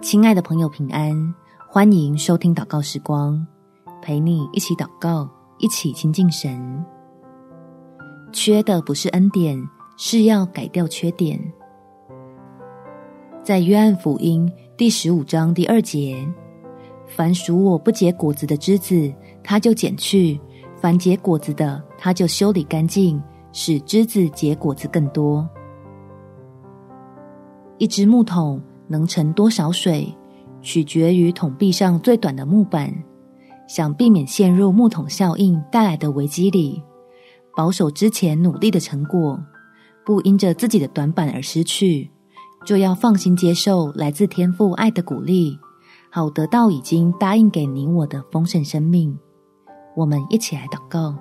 亲爱的朋友，平安！欢迎收听祷告时光，陪你一起祷告，一起亲近神。缺的不是恩典，是要改掉缺点。在约翰福音第十五章第二节，凡属我不结果子的枝子，他就剪去；凡结果子的，他就修理干净，使枝子结果子更多。一只木桶。能盛多少水，取决于桶壁上最短的木板。想避免陷入木桶效应带来的危机里，保守之前努力的成果，不因着自己的短板而失去，就要放心接受来自天父爱的鼓励，好得到已经答应给你我的丰盛生命。我们一起来祷告：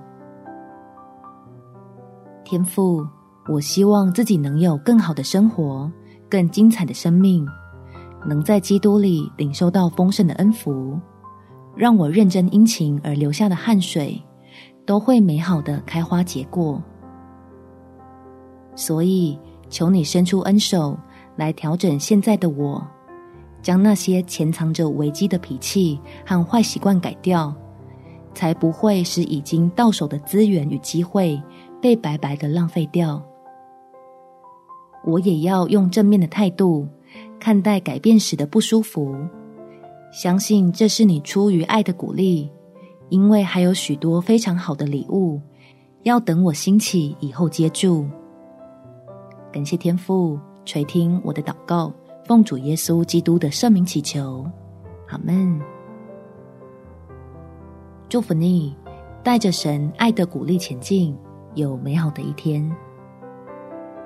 天父，我希望自己能有更好的生活。更精彩的生命，能在基督里领受到丰盛的恩福，让我认真殷勤而流下的汗水，都会美好的开花结果。所以，求你伸出恩手来调整现在的我，将那些潜藏着危机的脾气和坏习惯改掉，才不会使已经到手的资源与机会被白白的浪费掉。我也要用正面的态度看待改变时的不舒服，相信这是你出于爱的鼓励，因为还有许多非常好的礼物要等我兴起以后接住。感谢天父垂听我的祷告，奉主耶稣基督的圣名祈求，阿门。祝福你，带着神爱的鼓励前进，有美好的一天。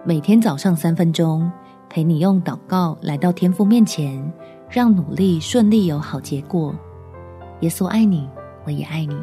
每天早上三分钟，陪你用祷告来到天父面前，让努力顺利有好结果。耶稣爱你，我也爱你。